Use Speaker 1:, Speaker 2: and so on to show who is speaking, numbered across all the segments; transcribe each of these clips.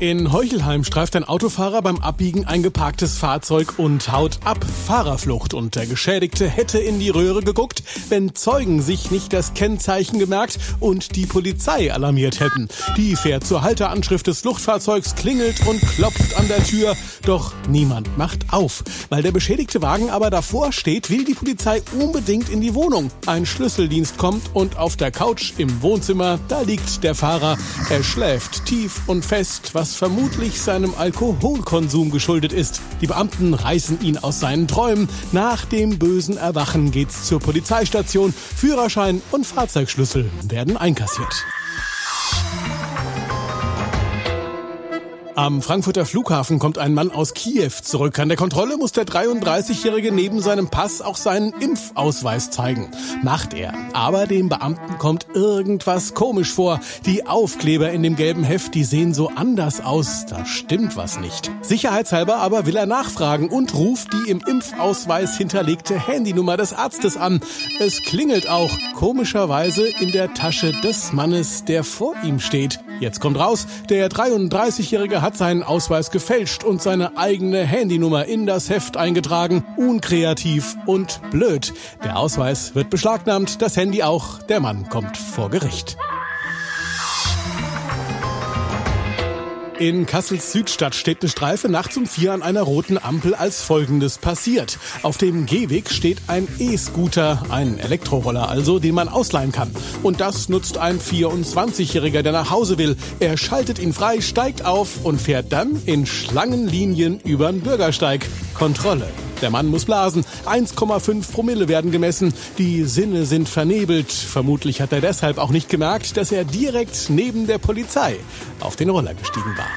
Speaker 1: In Heuchelheim streift ein Autofahrer beim Abbiegen ein geparktes Fahrzeug und haut ab. Fahrerflucht und der Geschädigte hätte in die Röhre geguckt, wenn Zeugen sich nicht das Kennzeichen gemerkt und die Polizei alarmiert hätten. Die fährt zur Halteranschrift des Fluchtfahrzeugs, klingelt und klopft an der Tür, doch niemand macht auf. Weil der beschädigte Wagen aber davor steht, will die Polizei unbedingt in die Wohnung. Ein Schlüsseldienst kommt und auf der Couch im Wohnzimmer, da liegt der Fahrer. Er schläft tief und fest, was was vermutlich seinem Alkoholkonsum geschuldet ist. Die Beamten reißen ihn aus seinen Träumen. Nach dem bösen Erwachen geht's zur Polizeistation. Führerschein und Fahrzeugschlüssel werden einkassiert. Am Frankfurter Flughafen kommt ein Mann aus Kiew zurück. An der Kontrolle muss der 33-Jährige neben seinem Pass auch seinen Impfausweis zeigen. Macht er. Aber dem Beamten kommt irgendwas komisch vor. Die Aufkleber in dem gelben Heft, die sehen so anders aus. Da stimmt was nicht. Sicherheitshalber aber will er nachfragen und ruft die im Impfausweis hinterlegte Handynummer des Arztes an. Es klingelt auch komischerweise in der Tasche des Mannes, der vor ihm steht. Jetzt kommt raus, der 33-Jährige hat seinen Ausweis gefälscht und seine eigene Handynummer in das Heft eingetragen. Unkreativ und blöd. Der Ausweis wird beschlagnahmt, das Handy auch. Der Mann kommt vor Gericht. In Kassels Südstadt steht eine Streife nachts um vier an einer roten Ampel, als Folgendes passiert. Auf dem Gehweg steht ein E-Scooter, ein Elektroroller also, den man ausleihen kann. Und das nutzt ein 24-Jähriger, der nach Hause will. Er schaltet ihn frei, steigt auf und fährt dann in Schlangenlinien über den Bürgersteig. Kontrolle. Der Mann muss blasen. 1,5 Promille werden gemessen. Die Sinne sind vernebelt. Vermutlich hat er deshalb auch nicht gemerkt, dass er direkt neben der Polizei auf den Roller gestiegen war.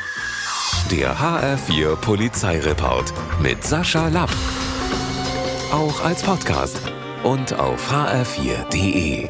Speaker 2: Der HR4 Polizeireport mit Sascha Lapp. Auch als Podcast und auf hr4.de.